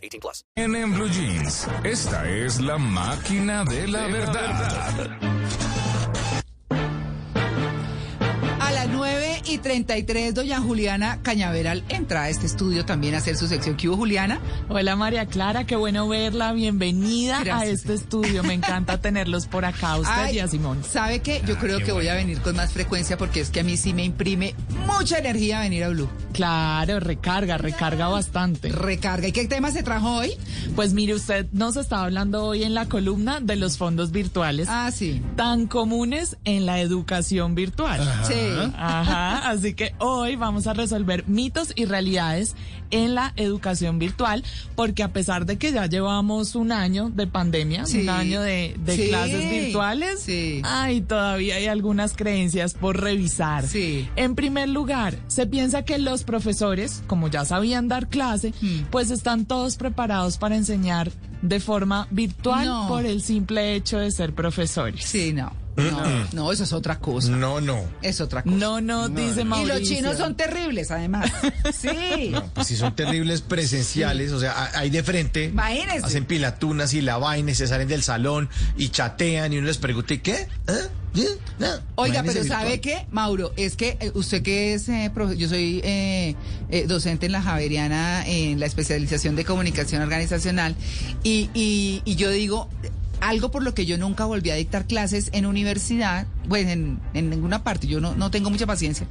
18 plus. En Blue Jeans, esta es la máquina de la verdad. Y 33, doña Juliana Cañaveral entra a este estudio también a hacer su sección. ¿Qué hubo, Juliana? Hola María Clara, qué bueno verla. Bienvenida a este estudio. Me encanta tenerlos por acá, usted Ay, y a Simón. ¿Sabe qué? Yo creo que voy a venir con más frecuencia porque es que a mí sí me imprime mucha energía venir a Blue. Claro, recarga, recarga bastante. Recarga. ¿Y qué tema se trajo hoy? Pues mire, usted nos estaba hablando hoy en la columna de los fondos virtuales Ah, sí. tan comunes en la educación virtual. Sí. Ajá, así que hoy vamos a resolver mitos y realidades en la educación virtual, porque a pesar de que ya llevamos un año de pandemia, Sí. un año de, de Sí. clases virtuales, Sí. ay, todavía hay algunas creencias por revisar. En primer lugar, se piensa que los profesores, como ya sabían dar clase, Hmm. pues están todos preparados para enseñar de forma virtual No. por el simple hecho de ser profesores. Sí, no. No, no, eso es otra cosa. No, no. Es otra cosa. No, no, dice Y Mauricio. los chinos son terribles, además. Sí. Pues si son terribles presenciales, o sea, ahí de frente. Imagínese. Hacen pilatunas y la vaina y se salen del salón y chatean y uno les pregunta, ¿y qué? ¿Ah? ¿Sí? No. Oiga, Imagínese pero ¿sabe virtual. qué, Mauro? Es que eh, usted que es, eh, profe- yo soy eh, eh, docente en la Javeriana en la especialización de comunicación organizacional y, y, y yo digo, algo por lo que yo nunca volví a dictar clases en universidad, pues en, en ninguna parte, yo no, no tengo mucha paciencia,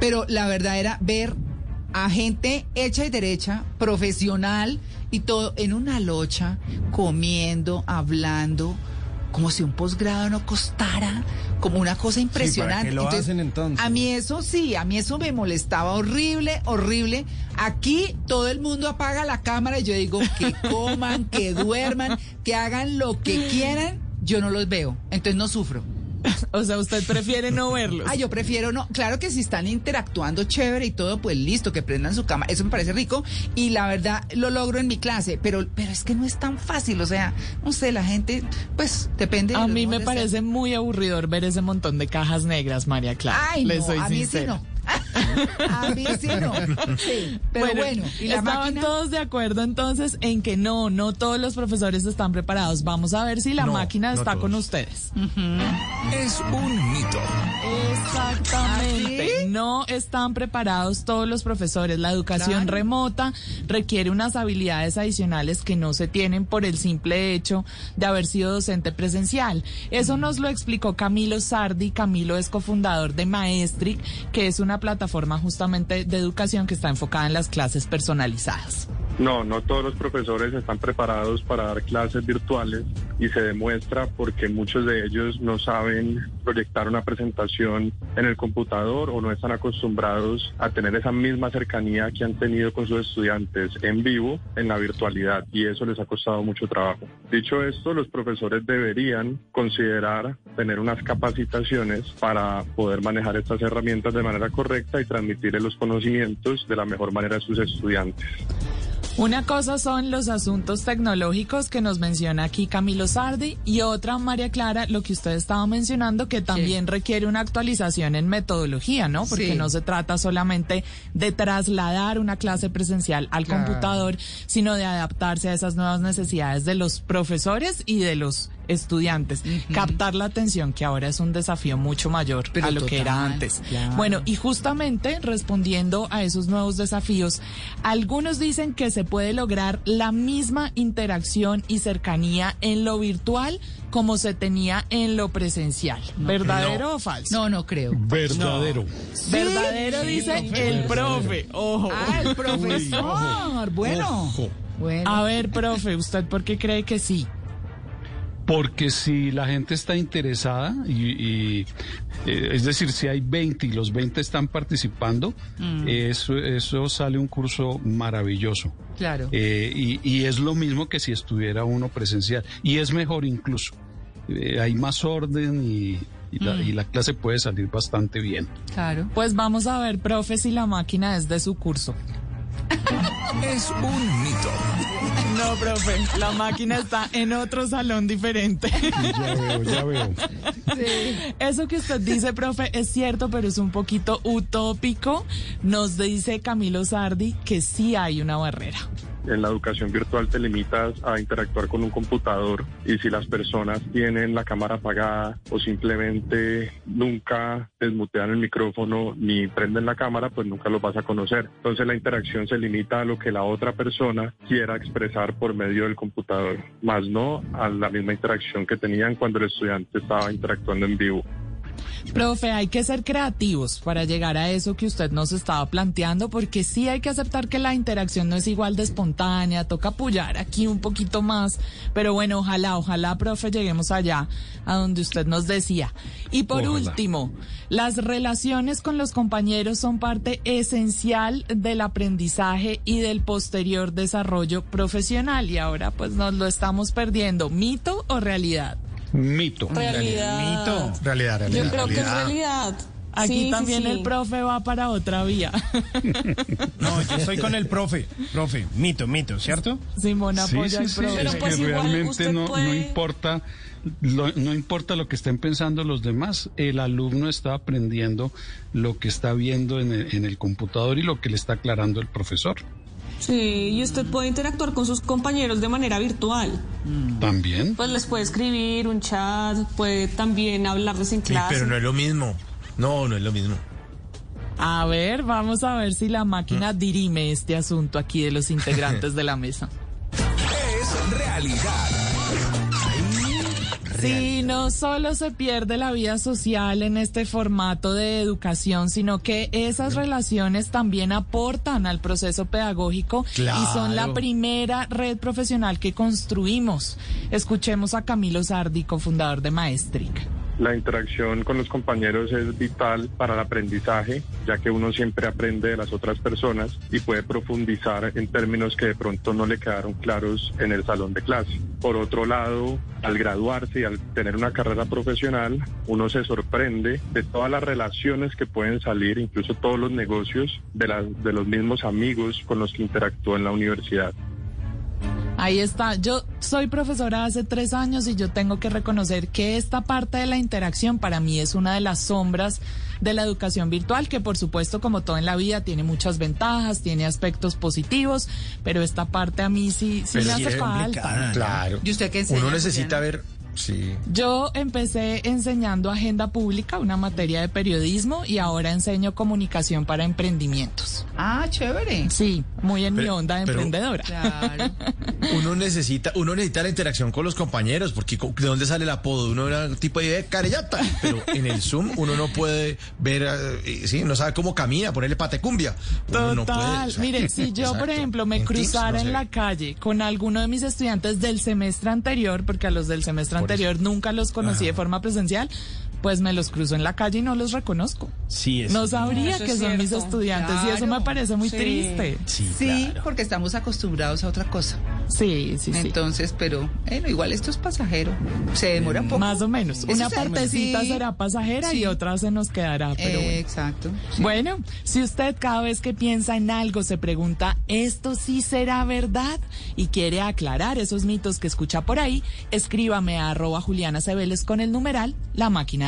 pero la verdad era ver a gente hecha y derecha, profesional y todo en una locha, comiendo, hablando, como si un posgrado no costara, como una cosa impresionante. qué lo hacen entonces? A mí eso sí, a mí eso me molestaba horrible, horrible. Aquí todo el mundo apaga la cámara y yo digo que coman, que duerman, que hagan lo que quieran, yo no los veo, entonces no sufro. O sea, usted prefiere no verlos. Ah, yo prefiero no. Claro que si están interactuando chévere y todo, pues listo, que prendan su cámara. Eso me parece rico y la verdad lo logro en mi clase, pero, pero es que no es tan fácil. O sea, no sé, la gente, pues depende. de A mí me parece ser. muy aburridor ver ese montón de cajas negras, María Clara. Ay, Le no, soy a mí sí no. A mí sí no. Sí, pero bueno, y la estaban máquina. todos de acuerdo entonces en que no, no todos los profesores están preparados. Vamos a ver si la No, máquina no está con ustedes. Es un mito. Exactamente. ¿Ah, sí? No están preparados todos los profesores. La educación Claro. remota requiere unas habilidades adicionales que no se tienen por el simple hecho de haber sido docente presencial. Eso nos lo explicó Camilo Sardi. Camilo es cofundador de Maestric, que es una plataforma justamente de educación que está enfocada en las clases personalizadas. No, no todos los profesores están preparados para dar clases virtuales y se demuestra porque muchos de ellos no saben proyectar una presentación en el computador o no están acostumbrados a tener esa misma cercanía que han tenido con sus estudiantes en vivo en la virtualidad y eso les ha costado mucho trabajo. Dicho esto, los profesores deberían considerar tener unas capacitaciones para poder manejar estas herramientas de manera correcta y transmitirles los conocimientos de la mejor manera a sus estudiantes. Una cosa son los asuntos tecnológicos que nos menciona aquí Camilo Sardi y otra, María Clara, lo que usted estaba mencionando, que también requiere una actualización en metodología, ¿no? Porque Sí. no se trata solamente de trasladar una clase presencial al Claro. computador, sino de adaptarse a esas nuevas necesidades de los profesores y de los estudiantes. Captar la atención, que ahora es un desafío mucho mayor Pero a lo que era antes. claro. Bueno, y justamente respondiendo a esos nuevos desafíos, algunos dicen que se puede lograr la misma interacción y cercanía en lo virtual como se tenía en lo presencial. ¿Verdadero o falso? No, no creo. Verdadero. Verdadero dice el profe. Ojo. Ah, el profesor. Bueno. Ojo. Bueno. A ver, profe, ¿usted por qué cree que sí? Porque si la gente está interesada y, y, eh, es decir, si hay 20 y los 20 están participando, eso, eso sale un curso maravilloso. Claro. Eh, y, y es lo mismo que si estuviera uno presencial. Y es mejor incluso. Eh, hay más orden y, y la, y la clase puede salir bastante bien. Claro. Pues vamos a ver, profe, si la máquina es de su curso. Es un mito. No, profe, la máquina está en otro salón diferente. Ya veo, ya veo. Eso que usted dice, profe, es cierto, pero es un poquito utópico. Nos dice Camilo Sardi que sí hay una barrera. En la educación virtual te limitas a interactuar con un computador y si las personas tienen la cámara apagada o simplemente nunca desmutean el micrófono ni prenden la cámara, pues nunca los vas a conocer. Entonces la interacción se limita a lo que la otra persona quiera expresar por medio del computador, más no a la misma interacción que tenían cuando el estudiante estaba interactuando en vivo. Profe, hay que ser creativos para llegar a eso que usted nos estaba planteando, porque sí hay que aceptar que la interacción no es igual de espontánea, toca apoyar aquí un poquito más, pero bueno, ojalá, ojalá, profe, lleguemos allá, a donde usted nos decía. Y por Ojalá. último, las relaciones con los compañeros son parte esencial del aprendizaje y del posterior desarrollo profesional, y ahora pues nos lo estamos perdiendo. ¿Mito o realidad? Mito. Realidad. Mito. Realidad, realidad. Yo creo que es realidad. realidad. Aquí Sí, también sí. el profe va para otra vía. No, yo estoy con el profe. Profe, mito, mito, ¿cierto? Simón Sí, apoya sí, al sí, profe. Pero es pues que igual realmente no, no puede- importa lo- no importa lo que estén pensando los demás, el alumno está aprendiendo lo que está viendo en el, en el computador y lo que le está aclarando el profesor. Sí, y usted puede interactuar con sus compañeros de manera virtual. También. Pues les puede escribir un chat, puede también hablarles en Sí, clase. pero no es lo mismo. No, no es lo mismo. A ver, vamos a ver si la máquina dirime este asunto aquí de los integrantes de la mesa. Es realidad. Sí, no solo se pierde la vida social en este formato de educación, sino que esas relaciones también aportan al proceso pedagógico y son la Claro. primera red profesional que construimos. Escuchemos a Camilo Sardi, cofundador de Maestric. La interacción con los compañeros es vital para el aprendizaje, ya que uno siempre aprende de las otras personas y puede profundizar en términos que de pronto no le quedaron claros en el salón de clase. Por otro lado, al graduarse y al tener una carrera profesional, uno se sorprende de todas las relaciones que pueden salir, incluso todos los negocios de, de los mismos amigos con los que interactúa en la universidad. Ahí está. Yo soy profesora hace tres años y yo tengo que reconocer que esta parte de la interacción para mí es una de las sombras de la educación virtual, que por supuesto, como todo en la vida, tiene muchas ventajas, tiene aspectos positivos, pero esta parte a mí sí, sí me hace falta. Claro. ¿Y usted qué enseña, Uno necesita ver. Sí. Yo empecé enseñando agenda pública, una materia de periodismo, y ahora enseño comunicación para emprendimientos. Ah, chévere. Sí, muy en mi onda de pero- emprendedora. Claro. Uno necesita, uno necesita la interacción con los compañeros, porque ¿de dónde sale el apodo? Uno era un tipo de carellata, pero en el Zoom uno no puede ver, eh, sí, no sabe cómo camina, ponerle patecumbia. Uno no puede, Total. o sea, Mire, si yo, por ejemplo, me En cruzara no en la calle con alguno de mis estudiantes del semestre anterior, porque a los del semestre Por anterior nunca los conocí de forma presencial, pues me los cruzo en la calle y no los reconozco. Sí, es. No sabría Eso que son mis estudiantes y eso me parece muy Sí. triste. Sí, Sí, claro. porque estamos acostumbrados a otra cosa. Sí, sí, sí. Entonces, pero bueno, igual esto es pasajero. Se demora un poco. Más o menos. Eso Una se- partecita sí. será pasajera y otra se nos quedará, pero Eh, bueno. Exacto. sí. Bueno, si usted cada vez que piensa en algo se pregunta, ¿esto sí será verdad? Y quiere aclarar esos mitos que escucha por ahí, escríbame a arroba Juliana Cebeles con el numeral La Máquina